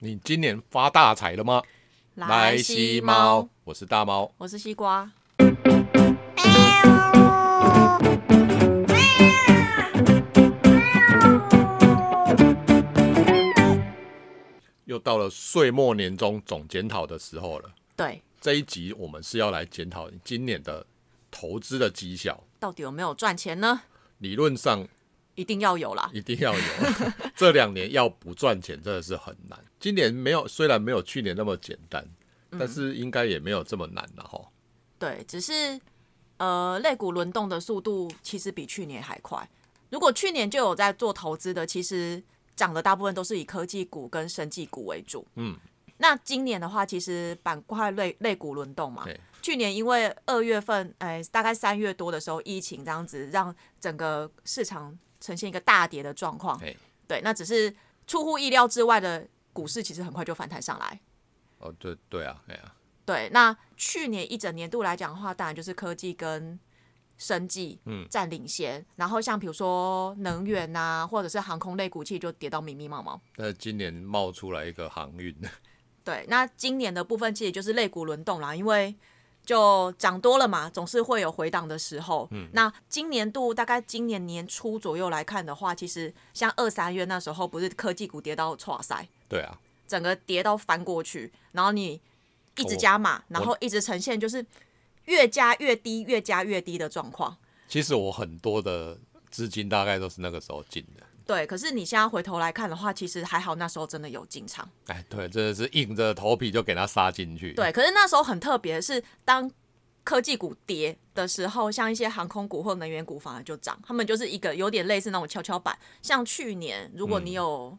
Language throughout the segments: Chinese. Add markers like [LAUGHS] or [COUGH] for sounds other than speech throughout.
你今年发大财了吗？来西西猫，，我是大猫。我是西瓜。又到了岁末年终总检讨的时候了。对，这一集我们是要来检讨你今年的投资的绩效。到底有没有赚钱呢？理论上一定要有啦。一定要有，[LAUGHS] 这两年要不赚钱真的是很难。今年没有，虽然没有去年那么简单，但是应该也没有这么难了哈。对，只是呃，类股轮动的速度其实比去年还快。如果去年就有在做投资的，其实涨的大部分都是以科技股跟生技股为主。嗯，那今年的话，其实板块类类股轮动嘛。去年因为二月份，哎，大概三月多的时候，疫情这样子，让整个市场呈现一个大跌的状况。哎，对，那只是出乎意料之外的股市，其实很快就反弹上来。哦，对对啊，对啊，对，那去年一整年度来讲的话，当然就是科技跟生技嗯占领先，然后像比如说能源呐、或者是航空类股，其实就跌到密密麻麻。那今年冒出来一个航运，[LAUGHS] 对，那今年的部分其实就是类股轮动啦，因为就涨多了嘛，总是会有回档的时候。嗯，那今年度大概今年年初左右来看的话，其实像二三月那时候，不是科技股跌到挫塞，对啊，整个跌到翻过去，然后你一直加码，然后一直呈现就是越加越低、越加越低的状况。其实我很多的资金大概都是那个时候进的。对，可是你现在回头来看的话，其实还好，那时候真的有进场。哎，对，真的是硬着头皮就给它杀进去。对，可是那时候很特别的是，当科技股跌的时候，像一些航空股或能源股反而就涨，他们就是一个有点类似那种跷跷板。像去年，如果你有、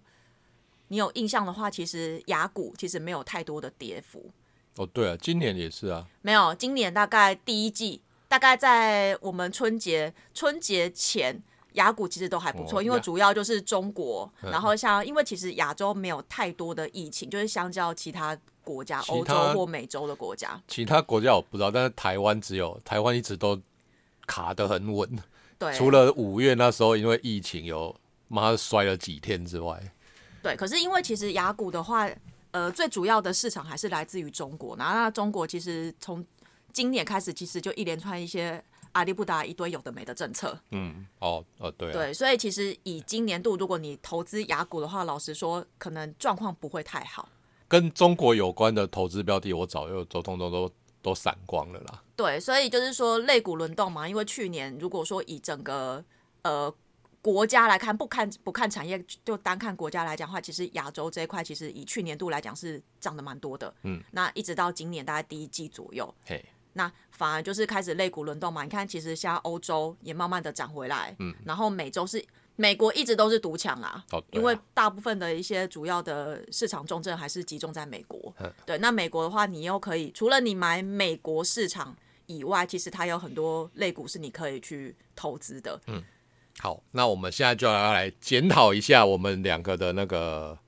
你有印象的话，其实雅股其实没有太多的跌幅。哦，对啊，今年也是啊。没有，今年大概第一季，大概在我们春节春节前，雅股其实都还不错，因为主要就是中国，嗯然后像因为其实亚洲没有太多的疫情，就是相较其他国家，欧洲或美洲的国家，其他国家我不知道，但是台湾只有台湾一直都卡得很稳。对，除了五月那时候因为疫情有妈摔了几天之外，对，可是因为其实雅股的话，呃，最主要的市场还是来自于中国，然后那中国其实从今年开始，其实就一连串一些阿里不达一堆有的没的政策，嗯，哦，哦，对啊，对，所以其实以今年度，如果你投资雅股的话，老实说，可能状况不会太好。跟中国有关的投资标的，我早就都通通都都散光了啦。对，所以就是说类股轮动嘛，因为去年如果说以整个呃国家来看，不看不看产业，就单看国家来讲的话，其实亚洲这一块其实以去年度来讲是涨得蛮多的。嗯，那一直到今年大概第一季左右，嘿，那反而就是开始肋骨轮动嘛。你看，其实现在欧洲也慢慢的涨回来，嗯，然后美洲是美国一直都是独强啊，哦，啊因为大部分的一些主要的市场重镇还是集中在美国嗯。对，那美国的话，你又可以除了你买美国市场以外，其实它有很多类股是你可以去投资的。嗯好，那我们现在就要来检讨一下我们两个的那个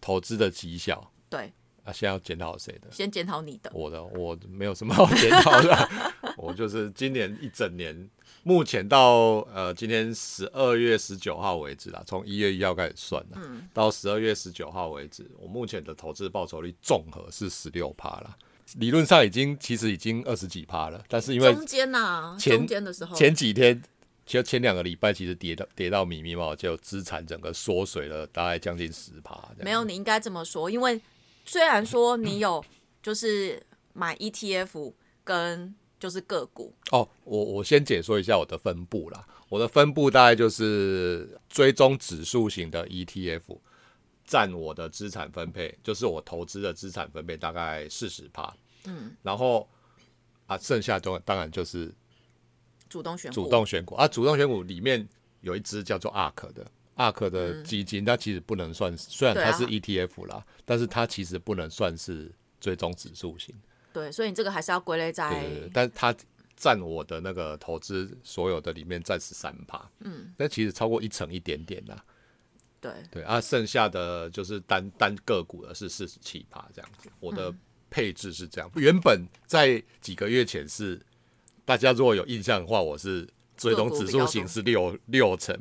投资的绩效。对，啊，现在要检讨谁的？先检讨你的。我的，我没有什么好检讨的，[LAUGHS] 我就是今年一整年，目前到呃今天十二月十九号为止啦，从一月一号开始算啦，到十二月十九号为止，我目前的投资报酬率综合是十六趴啦，理论上已经其实已经二十几趴了，但是因为中间呐、前中间的时候，前几天。就前两个礼拜，其实跌到跌到米密麻麻，就资产整个缩水了，大概将近十趴。没有，你应该这么说，因为虽然说你有就是买 ETF 跟就是个股，哦，我我先解说一下我的分布啦。我的分布大概就是追踪指数型的 ETF，占我的资产分配，就是我投资的资产分配大概四十趴。嗯，然后啊，剩下都当然就是主动选股，主动选股啊，主动选股里面有一只叫做 ARK 的。ARK 的基金，它其实不能算，虽然它是 ETF 啦，但是它其实不能算是追踪指数型。对，所以你这个还是要归类在对对对，但是它占我的那个投资所有的里面占十三趴，嗯，那其实超过一成一点点啦，对。对啊，剩下的就是单单个股的是四十七趴这样子，我的配置是这样，原本在几个月前是大家如果有印象的话，我是追踪指数型是六六成，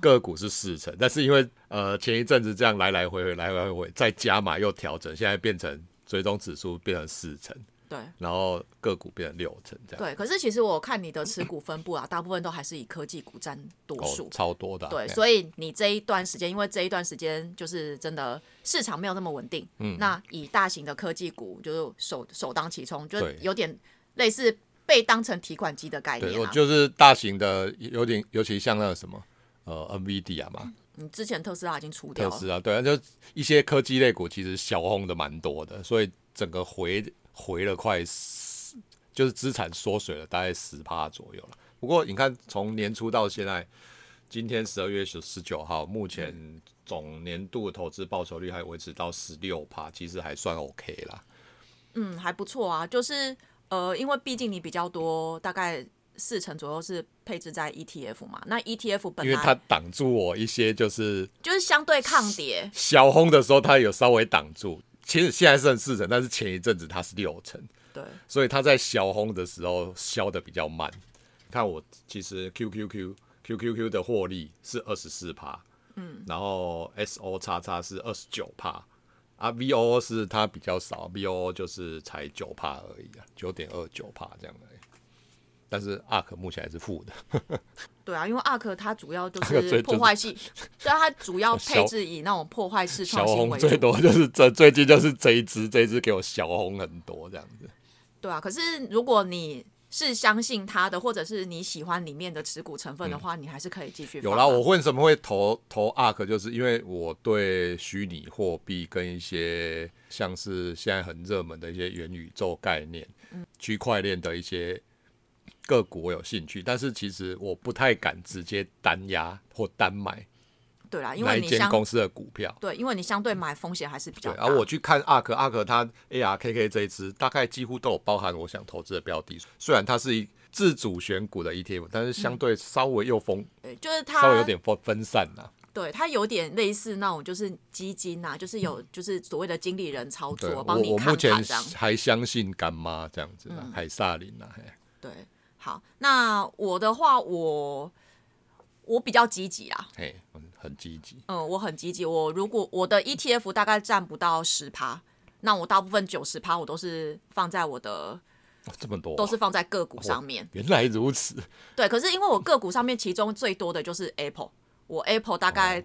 个股是四成，但是因为呃前一阵子这样来来回回来来回回再加码又调整，现在变成追踪指数变成四成。对，然后个股变成六成这样。对，可是其实我看你的持股分布啊，大部分都还是以科技股占多数，超多的。对，所以你这一段时间，因为这一段时间就是真的市场没有那么稳定，嗯，那以大型的科技股就是首首当其冲，就有点类似被当成提款机的概念。对，就是大型的有点，尤其像那个什么呃 NVIDIA 嘛，你之前特斯拉已经出掉了，特斯拉对啊，就一些科技类股其实小红的蛮多的，所以整个回。回了快十，就是资产缩水了大概十趴左右了。不过你看，从年初到现在，今天十二月十十九号，目前总年度投资报酬率还维持到十六趴，其实还算 OK 啦。嗯，还不错啊。就是呃，因为毕竟你比较多，大概四成左右是配置在 ETF 嘛。那 ETF 本来因为它挡住我一些，就是就是相对抗跌小轰的时候，它有稍微挡住。其实现在剩四成，但是前一阵子它是六成，对，所以它在小红的时候消的比较慢。看我其实 QQQ QQQ 的获利是二十四趴，嗯，然后 SO 叉叉是二十九趴，啊 VOO 是它比较少，VOO 就是才九帕而已啊，九点二九帕这样的。但是 ARK 目前还是负的。[LAUGHS] 对啊，因为 ARK 它主要就是破坏性，对啊，它主要配置以那种破坏式创新为主。最多就是这最近就是这一只，这一只给我小红很多这样子。对啊，可是如果你是相信他的，或者是你喜欢里面的持股成分的话，你还是可以继续。有啦，我为什么会投投 ARK，就是因为我对虚拟货币跟一些像是现在很热门的一些元宇宙概念、区块链的一些。个股我有兴趣，但是其实我不太敢直接单压或单买。对啦，因为你间公司的股票，对，因为你相对买风险还是比较大。然后我去看阿克，阿克他 ARKK 这一支大概几乎都有包含我想投资的标的。虽然它是一自主选股的 ETF，但是相对稍微又分，对，就是它稍微有点分分散呐。对，它有点类似那种就是基金呐，就是有就是所谓的经理人操作，帮你看前还相信干妈这样子啊，海萨林呐，对。好，那我的话，我我比较积极啦，嘿，很积极，嗯，我很积极。我如果我的 ETF 大概占不到十趴，那我大部分九十趴我都是放在我的这么多，都是放在个股上面。原来如此，对。可是因为我个股上面其中最多的就是 Apple，我 Apple 大概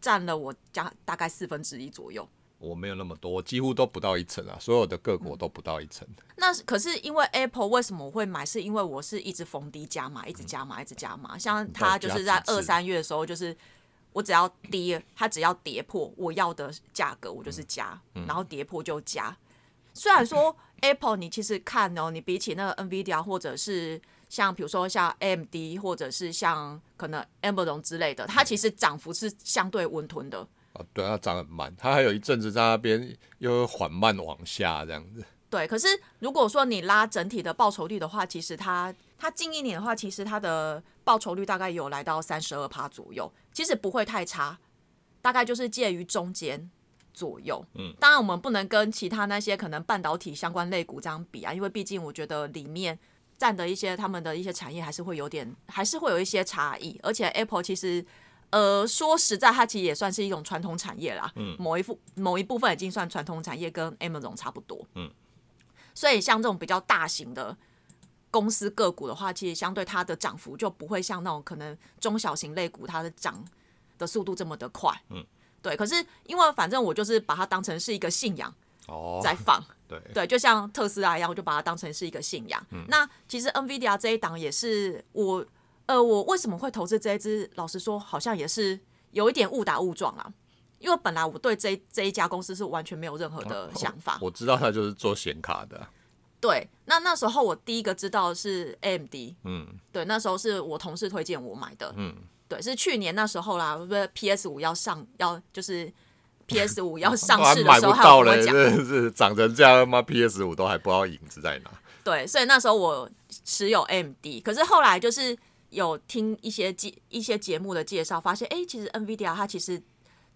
占了我家大概四分之一左右。我没有那么多，我几乎都不到一层啊，所有的个股都不到一层。那可是因为 Apple 为什么我会买？是因为我是一直逢低加码，一直加码，一直加码。像它就是在二三月的时候，就是我只要跌，它只要跌破我要的价格，我就是加，然后跌破就加。虽然说 [LAUGHS] Apple 你其实看哦，你比起那个 NVIDIA 或者是像比如说像 AMD 或者是像可能 Amazon 之类的，它其实涨幅是相对温吞的。啊对，它涨很慢，它还有一阵子在那边又缓慢往下这样子。对，可是如果说你拉整体的报酬率的话，其实它它近一年的话，其实它的报酬率大概有来到三十二趴左右，其实不会太差，大概就是介于中间左右。嗯，当然我们不能跟其他那些可能半导体相关类股这样比啊，因为毕竟我觉得里面占的一些他们的一些产业还是会有点，还是会有一些差异，而且 Apple 其实。呃，说实在，它其实也算是一种传统产业啦。嗯，某一部某一部分已经算传统产业，跟 Amazon 差不多。嗯，所以像这种比较大型的公司个股的话，其实相对它的涨幅就不会像那种可能中小型类股它的涨的速度这么的快。嗯，对。可是因为反正我就是把它当成是一个信仰哦，在放。对对，就像特斯拉一样，我就把它当成是一个信仰。那其实 NVIDIA 这一档也是我。呃，我为什么会投资这一支？老实说，好像也是有一点误打误撞啊。因为本来我对这这一家公司是完全没有任何的想法。我知道他就是做显卡的。对，那那时候我第一个知道是 AMD。嗯。对，那时候是我同事推荐我买的。嗯。对，是去年那时候啦，不是 PS 五要上，要就是 PS 五 [LAUGHS] 要上市的时候，到了，真的是长成这样妈 PS 五都还不知道影子在哪。对，所以那时候我持有 AMD，可是后来就是。有听一些节一些节目的介绍，发现哎，其实 NVIDIA 它其实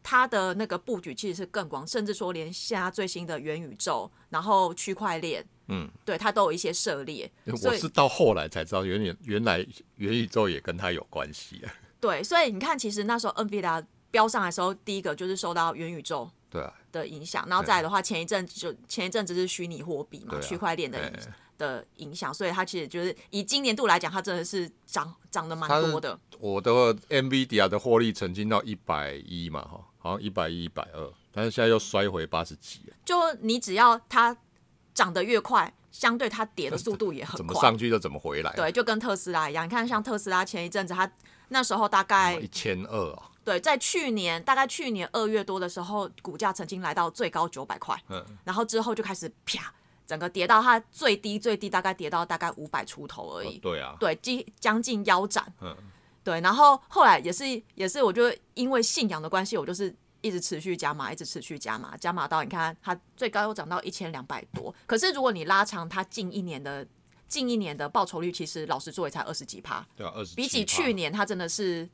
它的那个布局其实是更广，甚至说连现在最新的元宇宙，然后区块链，嗯，对，它都有一些涉猎。我是到后来才知道，原原原来元宇宙也跟它有关系啊。对，所以你看，其实那时候 NVIDIA 标上来的时候，第一个就是受到元宇宙对啊，的影响，然后再来的话，前一阵就前一阵子是虚拟货币嘛，啊区块链的影哎的影响，所以它其实就是以今年度来讲，它真的是涨涨得蛮多的。我的 NVIDIA 的获利曾经到一百一嘛，哈，好像一百一、一百二，但是现在又摔回八十几了，就你只要它涨得越快，相对它跌的速度也很快怎么。上去就怎么回来。，对，就跟特斯拉一样，你看像特斯拉前一阵子，它那时候大概一千二啊，对，在去年大概去年二月多的时候，股价曾经来到最高九百块，嗯，然后之后就开始啪，整个跌到它最低最低大概跌到大概五百出头而已，对啊，对，近将近腰斩，嗯，对，然后后来也是也是，我就因为信仰的关系，我就是一直持续加码，一直持续加码，加码到你看它最高又涨到一千两百多，可是如果你拉长它近一年的近一年的报酬率，其实老实说也才二十几趴，对啊，二十比起去年它真的是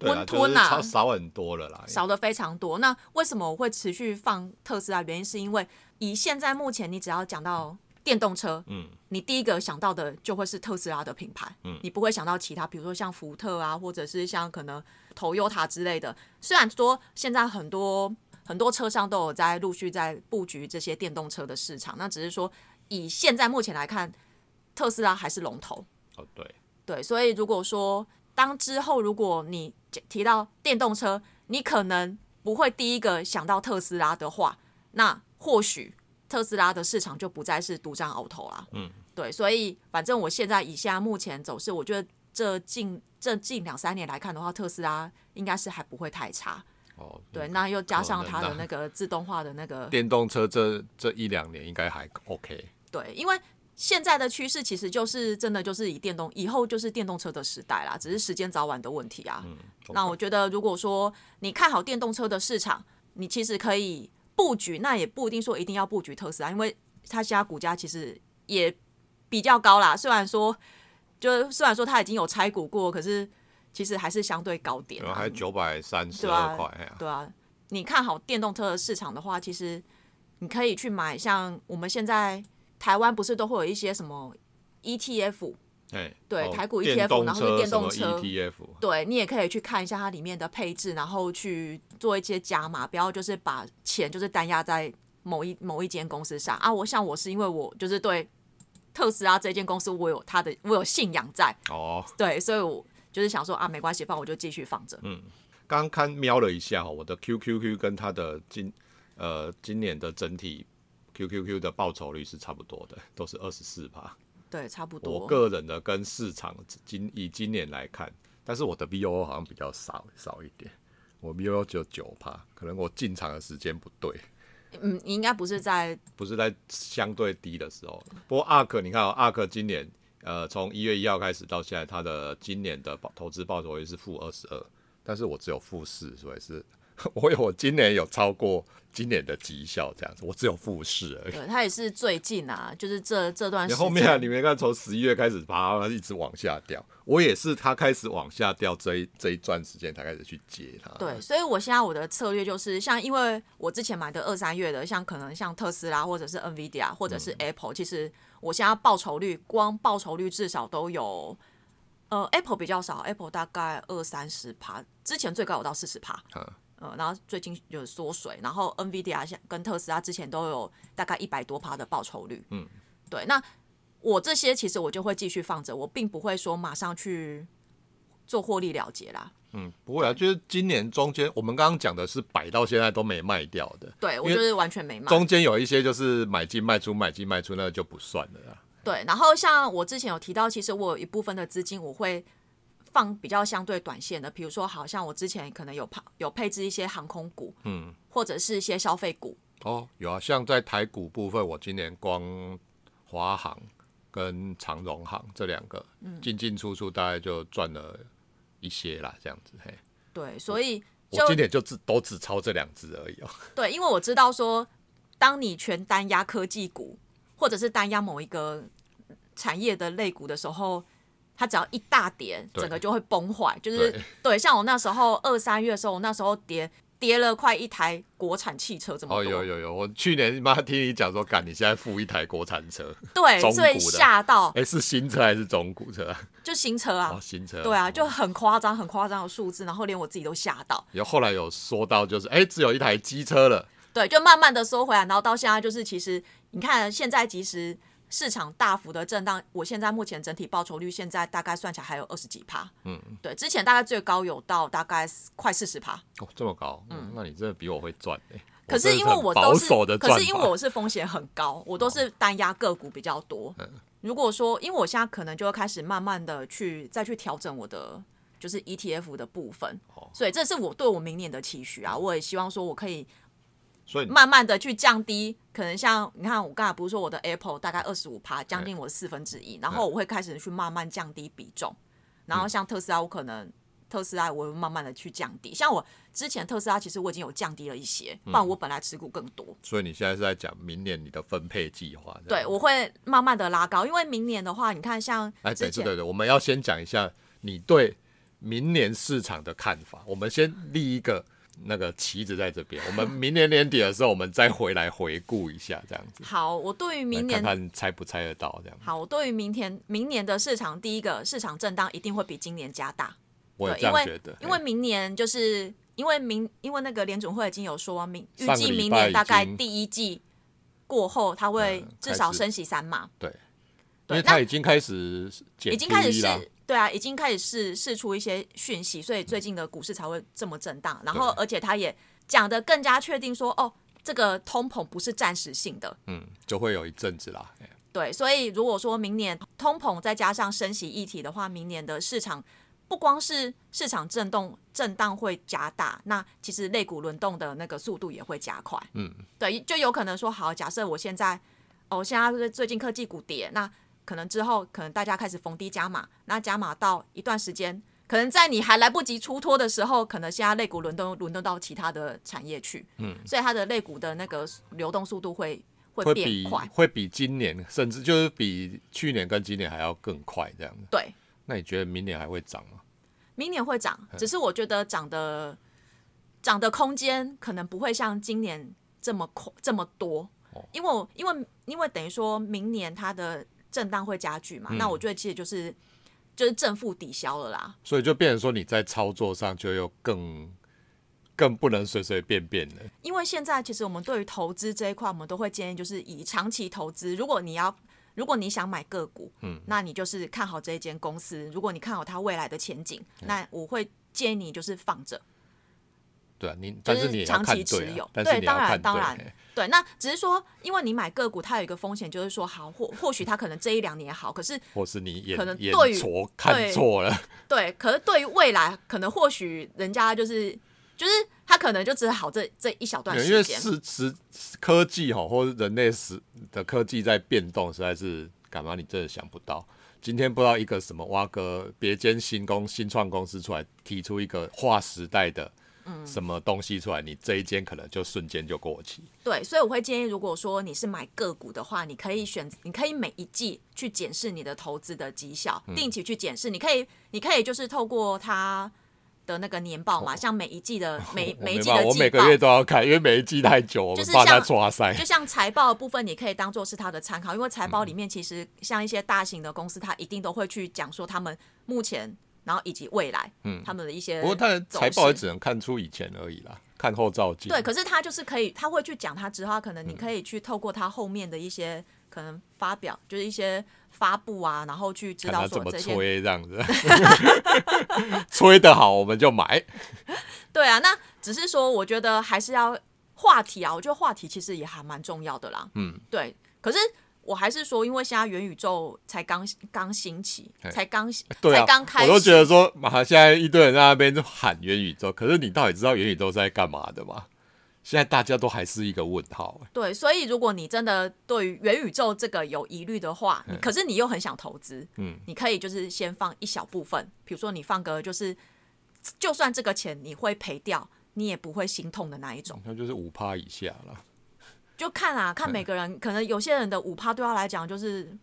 温吞啊就是少少很多了啦。少的非常多。那为什么我会持续放特斯拉？原因是因为以现在目前你只要讲到电动车，嗯，你第一个想到的就会是特斯拉的品牌，嗯你不会想到其他，比如说像福特啊，或者是像可能 Toyota 之类的。虽然说现在很多很多车商都有在陆续在布局这些电动车的市场，那只是说以现在目前来看，特斯拉还是龙头。哦，对，对，所以如果说当之后如果你提到电动车，你可能不会第一个想到特斯拉的话，那或许特斯拉的市场就不再是独占鳌头啦。嗯，对，所以反正我现在以现在目前走势，我觉得这近这近两三年来看的话，特斯拉应该是还不会太差。哦，对，嗯那又加上它的那个自动化的那个电动车这这一两年应该还 OK。对，因为现在的趋势其实就是真的就是以电动，以后就是电动车的时代啦，只是时间早晚的问题啊。嗯那我觉得，如果说你看好电动车的市场，你其实可以布局，那也不一定说一定要布局特斯拉，因为它现在股价其实也比较高啦。虽然说，就虽然说它已经有拆股过，可是其实还是相对高点、啊还。九百三十二块，对啊，你看好电动车的市场的话，其实你可以去买，像我们现在台湾不是都会有一些什么 ETF，哎，对哦台股 ETF 然后是电动车 ETF，对你也可以去看一下它里面的配置，然后去做一些加码，不要就是把钱就是单压在某一某一间公司上啊。我想我是因为我就是对特斯拉这间公司我有它的我有信仰在，哦，对，所以我就是想说啊，没关系，放我就继续放着。嗯刚看瞄了一下哦，我的 QQQ 跟它的今呃今年的整体 QQQ 的报酬率是差不多的，都是二十四趴。对，差不多我多。个人的跟市场今以今年来看，但是我的 VO 好像比较少少一点，我 VO 只有九趴，可能我进场的时间不对，嗯，你应该不是在不是在相对低的时候。不过 ARK 你看哦，ARK 今年呃从一月一号开始到现在，它的今年的报投资报酬率是负二十二，但是我只有负四，所以是 [LAUGHS] 我有我今年有超过今年的绩效这样子，我只有复试而已。对，它也是最近啊，就是这这段时间。然后面啊，你没看从十一月开始爬，它一直往下掉。我也是，它开始往下掉这一这一段时间才开始去接它。对，所以我现在我的策略就是，像因为我之前买的二三月的，像可能像特斯拉或者是 NVIDIA 或者是 Apple，、其实我现在报酬率光报酬率至少都有，呃，Apple 比较少，Apple 大概二三十趴，之前最高有到四十趴，嗯呃，然后最近有缩水，然后 NVIDIA 像跟特斯拉之前都有大概一百多趴的报酬率，嗯，对，那我这些其实我就会继续放着，我并不会说马上去做获利了结啦。嗯，不会啊，就是今年中间我们刚刚讲的是摆到现在都没卖掉的，对我就是完全没卖。中间有一些就是买进卖出买进卖出，那个就不算了啦。对，然后像我之前有提到，其实我有一部分的资金我会放比较相对短线的，比如说好像我之前可能有配有配置一些航空股，嗯，或者是一些消费股，哦，有啊，像在台股部分，我今年光华航跟长荣航这两个嗯进进出出，大概就赚了一些啦，这样子。嘿，对，所以就我今年就只都只抄这两只而已哦。[LAUGHS] 对，因为我知道说，当你全单压科技股，或者是单压某一个产业的类股的时候，它只要一大跌，整个就会崩坏。就是对对，像我那时候二三月的时候，我那时候跌跌了快一台国产汽车这么哦，多。有有有，我去年妈听你讲说，干，你现在付一台国产车，对，中所以吓到哎、是新车还是中古车啊？就新车啊哦，，新车。对啊，哦就很夸张，很夸张的数字，然后连我自己都吓到。有后来有说到，就是哎、只有一台机车了，对，就慢慢的收回来，然后到现在就是，其实你看现在其实市场大幅的震荡，我现在目前整体报酬率现在大概算起来还有二十几趴，嗯，对，之前大概最高有到大概快四十趴，哦，这么高，嗯，那你真的比我会赚哎、可是因为我都是可是因为我是风险很高，我都是单压个股比较多。如果说，因为我现在可能就会开始慢慢的去再去调整我的就是 ETF 的部分，所以这是我对我明年的期许啊。我也希望说我可以所以慢慢的去降低，可能像你看我刚才不是说我的 Apple 大概二十五趴，将近我的四分之一，然后我会开始去慢慢降低比重，然后像特斯拉，我可能特斯拉我会慢慢的去降低，像我之前特斯拉其实我已经有降低了一些，不然我本来持股更多，所以你现在是在讲明年你的分配计划？对，我会慢慢的拉高，因为明年的话，你看像哎，对对对，我们要先讲一下你对明年市场的看法。我们先立一个那个旗子在这边，我们明年年底的时候，我们再回来回顾一下，这样子，好，我对于明年看看猜不猜得到这样。好，我对于明天明年的市场，第一个市场震荡一定会比今年加大。我也这样觉得，因为明年就是因为明因为那个联总会已经有说明，预计明年大概第一季过后，它会嗯至少升息三码，对，因为它已经开始已经开始试，对啊，已经开始试试出一些讯息，所以最近的股市才会这么震荡。然后而且他也讲的更加确定说，哦，这个通膨不是暂时性的，嗯，就会有一阵子啦。哎对，所以如果说明年通膨再加上升息议题的话，明年的市场不光是市场震动震荡会加大，那其实类股轮动的那个速度也会加快。嗯，对，就有可能说，好，假设我现在哦，现在最近科技股跌，那可能之后可能大家开始逢低加码，那加码到一段时间。可能在你还来不及出脱的时候，可能现在肋骨轮动轮动到其他的产业去，嗯，所以它的肋骨的那个流动速度会会变快，会比今年，甚至就是比去年跟今年还要更快这样子。对，那你觉得明年还会涨吗？明年会涨，只是我觉得涨的涨的空间可能不会像今年这么快这么多，因为因为因为等于说明年它的震荡会加剧嘛，那我觉得其实就是就是正负抵消了啦。所以就变成说你在操作上就又更更不能随随便便的。因为现在其实我们对于投资这一块，我们都会建议就是以长期投资。如果你要，如果你想买个股，嗯，那你就是看好这一间公司。如果你看好它未来的前景，那我会建议你就是放着。对啊，你但是你长期持对、有对当然当然对，那只是说，因为你买个股，它有一个风险，就是说，好，或或许它可能这一两年好，可是或是你也可能眼对于错看错了，对，可是对于未来，可能或许人家就是就是他可能就只好这这一小段时间因为是是科技哈，或者人类时的科技在变动，实在是干嘛你真的想不到。今天不知道一个什么挖个别间新公新创公司出来，提出一个划时代的嗯什么东西出来，你这一间可能就瞬间就过期。对，所以我会建议，如果说你是买个股的话，你可以选，你可以每一季去检视你的投资的绩效，嗯定期去检视。你可以，你可以就是透过它的那个年报嘛，像每一季的 [LAUGHS] 每每一季的季报每个，月都要看，因为每一季太久，我就是们怕它像抓塞就。像财报的部分，你可以当做是它的参考，因为财报里面其实像一些大型的公司，它一定都会去讲说他们目前，然后以及未来，嗯，他们的一些不过他的走财报也只能看出以前而已啦，看后照镜。对，可是他就是可以，他会去讲他之后，可能你可以去透过他后面的一些可能发表，就是一些发布啊，然后去知道看他怎么说这些吹这样子，[LAUGHS] 吹得好我们就买。[LAUGHS] 对啊，那只是说，我觉得还是要话题啊，我觉得话题其实也还蛮重要的啦。嗯，对。可是我还是说，因为现在元宇宙才刚刚兴起，才刚对啊才刚，开始，我都觉得说，妈，现在一堆人在那边就喊元宇宙，可是你到底知道元宇宙是在干嘛的吗？现在大家都还是一个问号。对，所以如果你真的对于元宇宙这个有疑虑的话，你可是你又很想投资，嗯，你可以就是先放一小部分，比如说你放个就是，就算这个钱你会赔掉，你也不会心痛的那一种。那就是五趴以下了，就看啊，看每个人，可能有些人的五趴对他来讲就是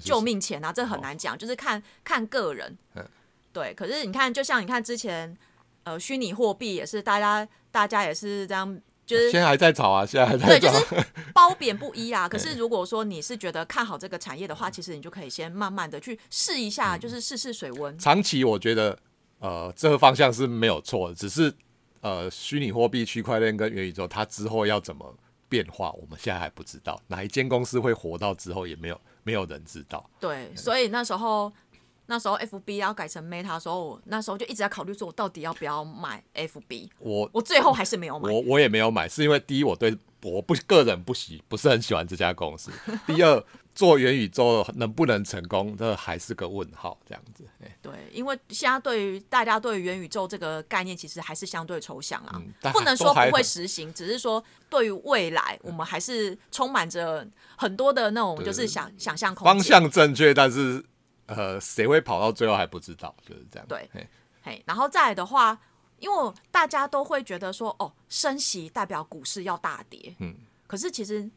救命钱啊，这很难讲，就是看看个人嗯。对，可是你看，就像你看之前呃虚拟货币也是大家大家也是这样，就是现在还在炒啊，现在还，在炒。就是 [LAUGHS] 褒贬不一啊。可是如果说你是觉得看好这个产业的话，其实你就可以先慢慢的去试一嗯下，就是试试水温。长期我觉得，呃，这个方向是没有错的，只是呃，虚拟货币、区块链跟元宇宙，它之后要怎么变化，我们现在还不知道。哪一间公司会活到之后，也没有没有人知道。对，所以那时候那时候 FB 要改成 Meta 的时候，我那时候就一直在考虑说，我到底要不要买 FB。我我最后还是没有买。我我也没有买，是因为第一，我对我不个人不喜不是很喜欢这家公司；第二，做元宇宙能不能成功，这还是个问号。这样子，哎对，因为现在对于大家对于元宇宙这个概念，其实还是相对抽象啦，嗯不能说不会实行，只是说对于未来，我们还是充满着很多的那种就是想想象空间。方向正确，但是呃，谁会跑到最后还不知道，就是这样。对嘿嘿，然后再来的话，因为大家都会觉得说，哦，升息代表股市要大跌，嗯，可是其实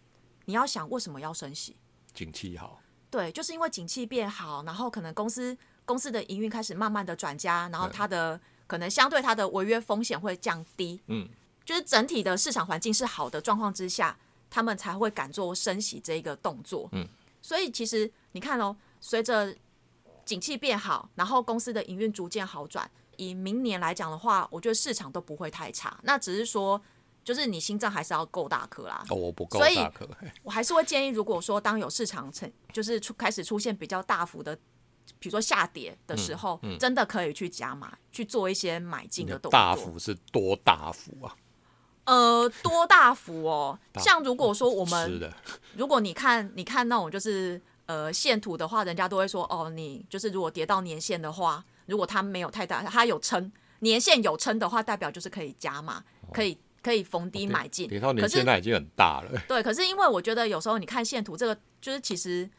你要想，为什么要升息？景气好，对，就是因为景气变好，然后可能公司公司的营运开始慢慢的转佳，然后它的可能相对它的违约风险会降低，嗯，就是整体的市场环境是好的状况之下，他们才会敢做升息这一个动作，嗯，所以其实你看哦，随着景气变好，然后公司的营运逐渐好转，以明年来讲的话，我觉得市场都不会太差，那只是说。就是你心脏还是要够大颗啦，哦，我不够所以大颗，[LAUGHS] 我还是会建议，如果说当有市场成就是出开始出现比较大幅的，比如说下跌的时候，真的可以去加码，去做一些买进的的动作。大幅是多大幅啊？呃，多大幅哦？[LAUGHS] 像如果说我 [LAUGHS] 吃们，的，如果你看你看那种就是呃线图的话，人家都会说哦，你就是如果跌到年线的话，如果它没有太大，它有撑年线有撑的话，代表就是可以加码，可以可以逢低买进。可是现在已经很大了，[LAUGHS] 对，可是因为我觉得有时候你看线图这个，就是其实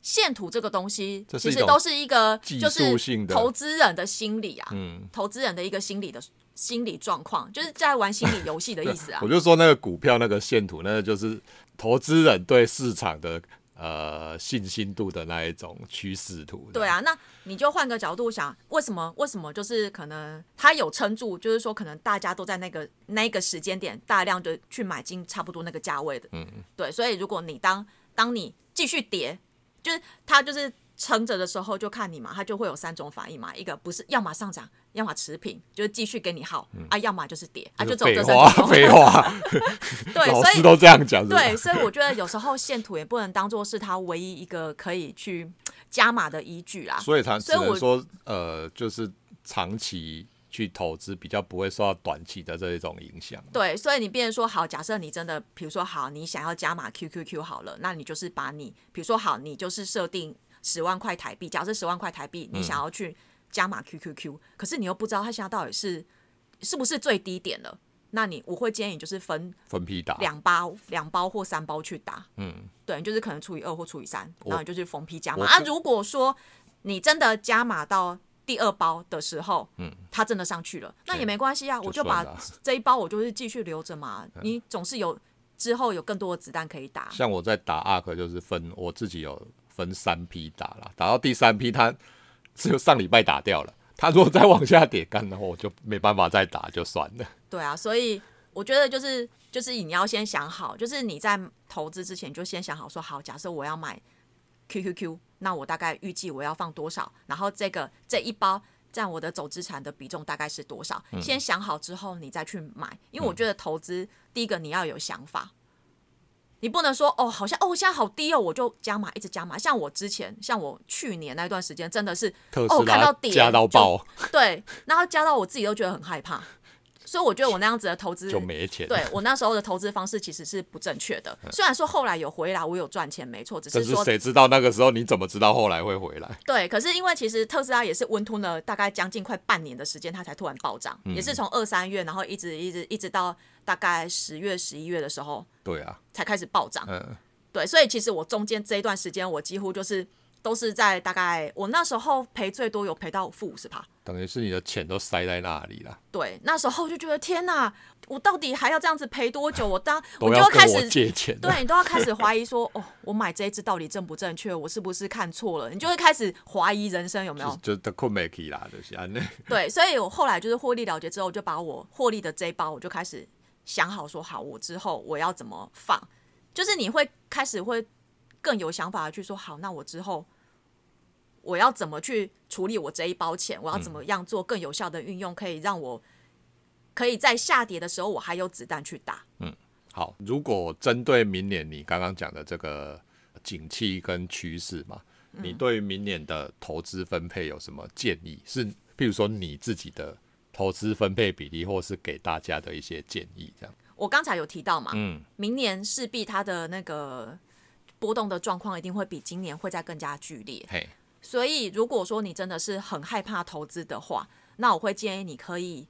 线图这个东西，其实都是一个技就是术性的投资人的心理啊，嗯，投资人的一个心理的心理状况，就是在玩心理游戏的意思啊 [LAUGHS] 我。就说那个股票那个线图，那个就是投资人对市场的呃信心度的那一种趋势图。对，啊，那你就换个角度想，为什么为什么就是可能他有撑住，就是说可能大家都在那个那个时间点大量的去买进差不多那个价位的，嗯，对，所以如果你当当你继续跌，就是它就是撑着的时候，就看你嘛，它就会有三种反应嘛，一个不是要么上涨，要么持平，就是继续给你耗、啊，要么就是跌啊，就只有嗯废话这三种。[LAUGHS] 废话，[LAUGHS] 对，老所以师都这样讲，对，所以我觉得有时候线图也不能当做是它唯一一个可以去加码的依据啦。所以才以我能说呃，就是长期去投资比较不会受到短期的这一种影响。对，所以你变成说好，假设你真的，比如说好，你想要加码 QQQ 好了，那你就是把你，比如说好，你就是设定十万块台币，假设十万块台币，你想要去加码 QQQ，、可是你又不知道它现在到底是是不是最低点了，那你我会建议你就是分分批打，两包、两包或三包去打，嗯，对，就是可能除以二或除以三，然后你就是逢批加码我啊。如果说你真的加码到第二包的时候，嗯，它真的上去了，那也对没关系啊，就我就把这一包我就是继续留着嘛，[LAUGHS] 你总是有之后有更多的子弹可以打。像我在打阿克就是分我自己有分三批打了，打到第三批他只有上礼拜打掉了，他如果再往下跌干的话，我就没办法再打，就算了。对啊，所以我觉得就是就是你要先想好，就是你在投资之前就先想好说好，假设我要买 QQQ，那我大概预计我要放多少，然后这个这一包占我的总资产的比重大概是多少，先想好之后你再去买，因为我觉得投资第一个你要有想法。你不能说哦，好像哦，现在好低哦，我就加码，一直加码。像我之前，像我去年那段时间，真的是哦，看到底加到爆对，然后加到我自己都觉得很害怕，所以我觉得我那样子的投资就没钱，对我那时候的投资方式其实是不正确的。虽然说后来有回来，我有赚钱，没错，只是谁知道那个时候你怎么知道后来会回来？对。可是因为其实特斯拉也是温吞了大概将近快半年的时间，它才突然暴涨，嗯也是从二三月，然后一直一直一直到大概十月、十一月的时候对啊，才开始暴涨。嗯，对，所以其实我中间这一段时间，我几乎就是都是在大概我那时候赔最多有赔到负五十趴。等于是你的钱都塞在那里了，对，那时候就觉得天哪，我到底还要这样子赔多久？我当我就都要开始借钱。对你都要开始怀疑说，哦，我买这一只到底正不正确？我是不是看错了？你就会开始怀疑人生有没有？就就困没起啦，就是。[LAUGHS] 对，所以我后来就是获利了结之后，我就把我获利的这一包，我就开始想好说，好，我之后我要怎么放，就是你会开始会更有想法的去说，好，那我之后我要怎么去处理我这一包钱？我要怎么样做更有效的运用，可以让我可以在下跌的时候，我还有子弹去打。嗯好，如果针对明年你刚刚讲的这个景气跟趋势嘛，你对于明年的投资分配有什么建议？是譬如说你自己的投资分配比例，或是给大家的一些建议，这样。我刚才有提到嘛，嗯，明年势必它的那个波动的状况一定会比今年会再更加剧烈。嘿，所以，如果说你真的是很害怕投资的话，那我会建议你可以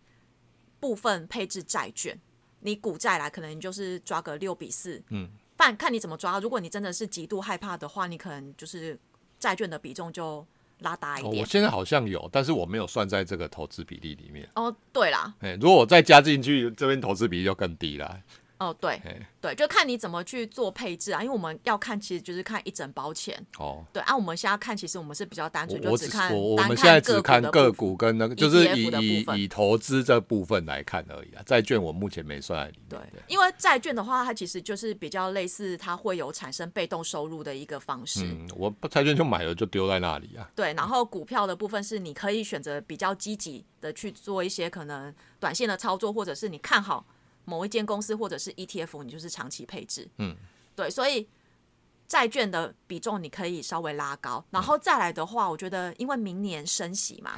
部分配置债券。你股债来，可能就是抓个六比四，嗯，看看你怎么抓。如果你真的是极度害怕的话，你可能就是债券的比重就拉大一哦，点我。现在好像有，但是我没有算在这个投资比例里面。哦，对啦，哎，如果我再加进去，这边投资比例就更低了。哦，对哎，对，就看你怎么去做配置啊。因为我们要看，其实就是看一整包钱。哦，对，啊，我们现在看，其实我们是比较单纯，就只看我我单们现在只看个股跟那个，就是以以以投资这部分来看而已啊。债券我目前没算在里面。对，因为债券的话，它其实就是比较类似，它会有产生被动收入的一个方式。嗯，我债券就买了就丢在那里啊。对，然后股票的部分是你可以选择比较积极的去做一些可能短线的操作，或者是你看好某一间公司或者是 ETF，你就是长期配置。嗯，对，所以债券的比重你可以稍微拉高，然后再来的话，我觉得因为明年升息嘛，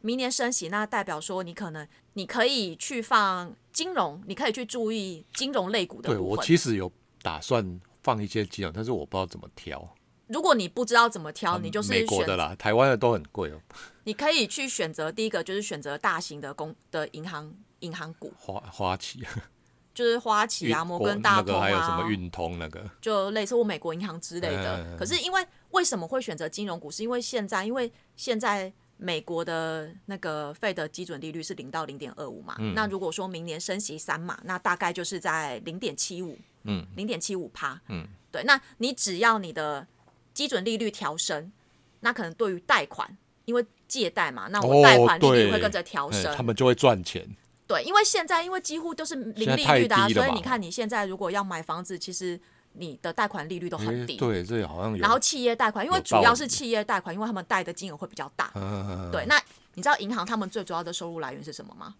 明年升息，那代表说你可能你可以去放金融，你可以去注意金融类股的对我。其实有打算放一些金融，但是我不知道怎么挑。如果你不知道怎么挑，你就是选美国的啦，台湾的都很贵哦，你可以去选择第一个就是选择大型的公的银行银行股，花花旗、就是花旗啊、摩根大那个通啊，还有什么运通那个，就类似我美国银行之类的。嗯可是因为为什么会选择金融股？是因为现在因为现在美国的那个费的基准利率是零到零点二五嘛，嗯。那如果说明年升息三嘛，那大概就是在零点七五，嗯，零点七五趴，嗯，对。那你只要你的基准利率调升，那可能对于贷款，因为借贷嘛，那我哦贷款利率对。会跟着调哎升，他们就会赚钱。对，因为现在因为几乎都是零利率的、所以你看你现在如果要买房子，其实你的贷款利率都很低。哎对，这好像有。然后企业贷款，因为主要是企业贷款，因为他们贷的金额会比较大。嗯，对，那你知道银行他们最主要的收入来源是什么吗？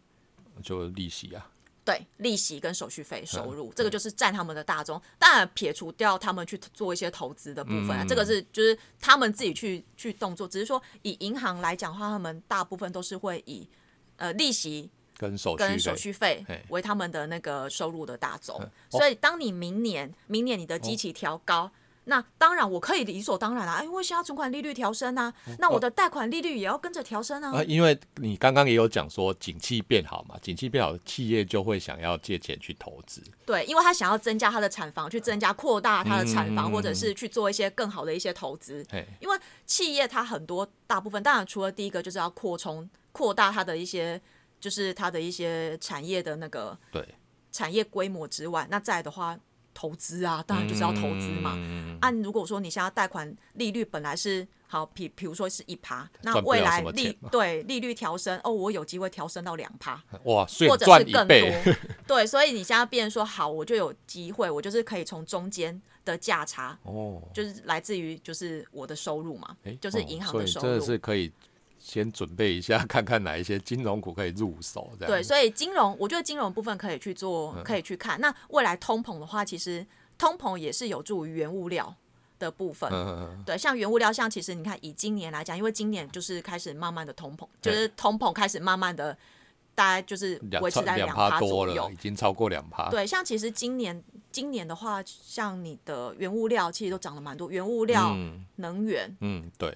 就利息啊，对，利息跟手续费收嗯入，这个就是占他们的大宗。当然，撇除掉他们去做一些投资的部分、啊，嗯这个是就是他们自己去去动作。只是说以银行来讲的话，他们大部分都是会以呃利息跟手续跟费手续费为他们的那个收入的大宗。哦所以，当你明年明年你的基期调高。那当然，我可以理所当然啦、啊，因为现在存款利率调升啊，那我的贷款利率也要跟着调升啊。啊，因为你刚刚也有讲说景气变好嘛，景气变好，企业就会想要借钱去投资。对，因为他想要增加他的产房，去增加扩大他的产房，嗯或者是去做一些更好的一些投资。嘿，因为企业它很多大部分，当然除了第一个就是要扩充、扩大它的一些，就是它的一些产业的那个对，产业规模之外，那再的话，投资啊，当然就是要投资嘛。嗯按如果说你现在贷款利率本来是好，比比如说是一趴，那未来利对利率调升，哦，我有机会调升到两趴，[LAUGHS] 哇，或者是更。多。对，所以你现在变成说好，我就有机会，我就是可以从中间的价差，哦，就是来自于就是我的收入嘛，诶就是银行的收哦真的入。是可以先准备一下，[LAUGHS] 看看哪一些金融股可以入手。这样对，所以金融，我觉得金融部分可以去做，嗯可以去看。那未来通膨的话，其实通膨也是有助于原物料的部分。嗯对，像原物料，像其实你看，以今年来讲，因为今年就是开始慢慢的通膨，就是通膨开始慢慢的，大概就是两维持在两趴左右，已。经超过两趴。对，像其实今年今年的话，像你的原物料其实都涨了蛮多，原物料、嗯能源，嗯，对，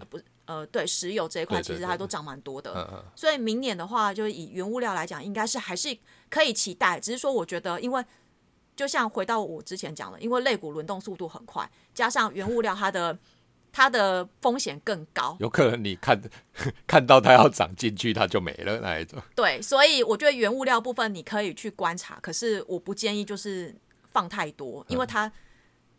呃，对，石油这一块其实它都涨蛮多的。嗯嗯所以明年的话，就是以原物料来讲，应该是还是可以期待。只是说，我觉得，因为就像回到我之前讲的，因为类股轮动速度很快，加上原物料它的 [LAUGHS] 它的风险更高。有可能你看 [LAUGHS] 看到它要涨进去，它就没了那一种。对，所以我觉得原物料部分你可以去观察，可是我不建议就是放太多，因为它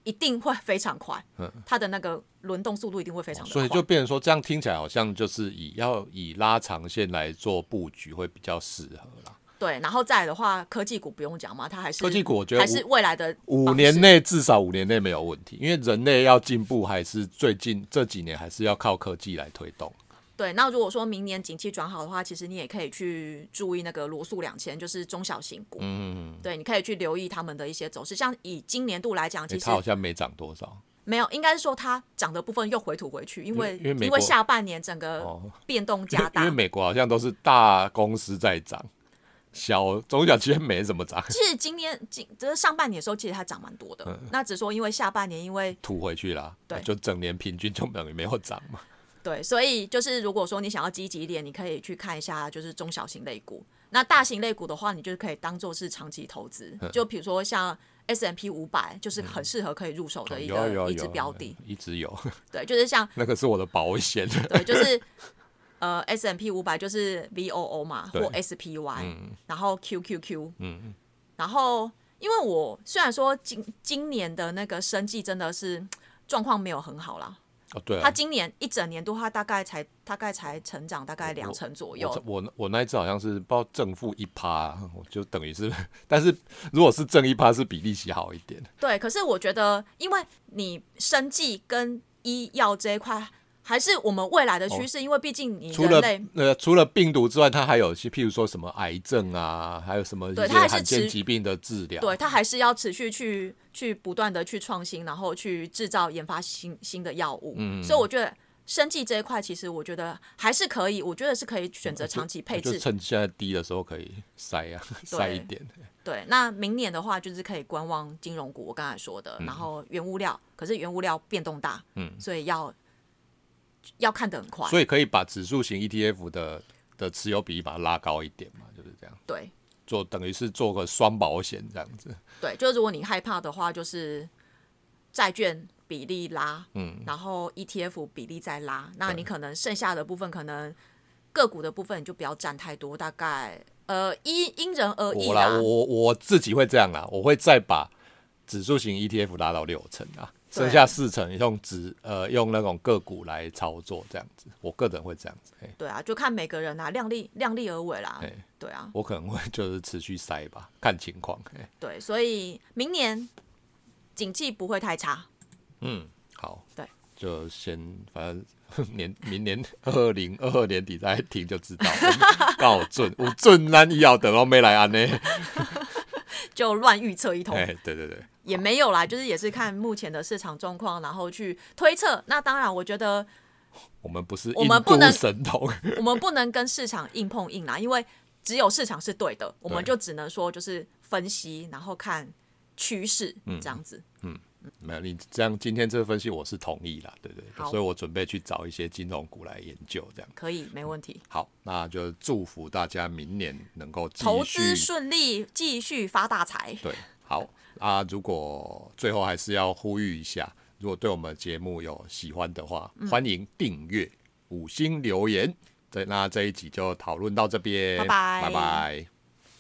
一定会非常快，[LAUGHS] 它的那个轮动速度一定会非常的快。所以就变成说，这样听起来好像就是以要以拉长线来做布局会比较适合啦。对，然后再来的话，科技股不用讲嘛，它还是科技股我觉得还是未来的五年内至少五年内没有问题，因为人类要进步，还是最近这几年还是要靠科技来推动。对，那如果说明年景气转好的话，其实你也可以去注意那个罗素两千，就是中小型股。嗯，对，你可以去留意他们的一些走势。像以今年度来讲，其实它好像没涨多少。没有，应该是说它涨的部分又回吐回去，因为因为下半年整个哦变动加大。为因为美国好像都是大公司在涨，小中小企业没怎么涨，其实今年今这上半年的时候，其实它涨蛮多的。那只是说因为下半年，因为吐回去啦。对就整年平均就等于没有涨嘛。对，所以就是如果说你想要积极一点，你可以去看一下就是中小型类股。那大型类股的话，你就可以当做是长期投资。[LAUGHS] 就比如说像 S M P 五百，就是很适合可以入手的一个一只标的。一直有，[LAUGHS] 对，就是像 [LAUGHS] 那个是我的保险。对，就是呃 S M P 五百就是 V O O 嘛，或 S P Y，、然后 Q Q Q，嗯，然后因为我虽然说今今年的那个生计真的是状况没有很好啦，哦对啊它，今年一整年度他大概才大概才成长大概两成左右我，我我那一次好像是不知道正负一趴，我就等于是，但是如果是正一趴，是比利息好一点。对，可是我觉得，因为你生计跟医药这一块还是我们未来的趋势，因为毕竟你除了呃除了病毒之外，它还有些譬如说什么癌症啊，还有什么一些对它还是罕见持疾病的治疗。对它还是要持续去去不断的去创新，然后去制造研发新新的药物。嗯所以我觉得生计这一块，其实我觉得还是可以，我觉得是可以选择长期配就置。趁现在低的时候可以塞啊，[LAUGHS] 塞一点。[LAUGHS] 对，那明年的话就是可以观望金融股，我刚才说嗯的，然后原物料，可是原物料变动大，嗯，所以要要看得很快。所以可以把指数型 ETF 的的持有比例把它拉高一点嘛，就是这样，对做等于是做个双保险这样子。对，就是如果你害怕的话，就是债券比例拉，嗯，然后 ETF 比例再拉，那你可能剩下的部分可能个股的部分你就不要占太多，大概呃因因人而异我啦，啦。我我自己会这样啦，我会再把指数型 ETF 拉到六成啊，对剩下四成用指呃用那种个股来操作这样子，我个人会这样子。嘿对啊，就看每个人啊，量力量力而为啦嘿。对啊，我可能会 [LAUGHS] 就是持续塞吧，看情况。嘿对，所以明年景气不会太差。嗯，好，对，就先反正 [LAUGHS] 年明年二零二二年底再听就知道了，刚好准，我准咱以要等到没来安呢。就乱预测一通，哎，对对对，也没有啦，就是也是看目前的市场状况，然后去推测。那当然，我觉得我们不是我们不能神童，[LAUGHS] 我们不能跟市场硬碰硬啦，因为只有市场是对的，我们对。就只能说就是分析，然后看趋势嗯这样子。没有你这样今天这个分析我是同意啦，对对對，所以我准备去找一些金融股来研究，这样。可以，没问题。好，那就祝福大家明年能够投续资顺利，继续发大财。对，好啊。如果最后还是要呼吁一下，如果对我们节目有喜欢的话，嗯欢迎订阅、五星留言。对，那这一集就讨论到这边，拜拜拜拜。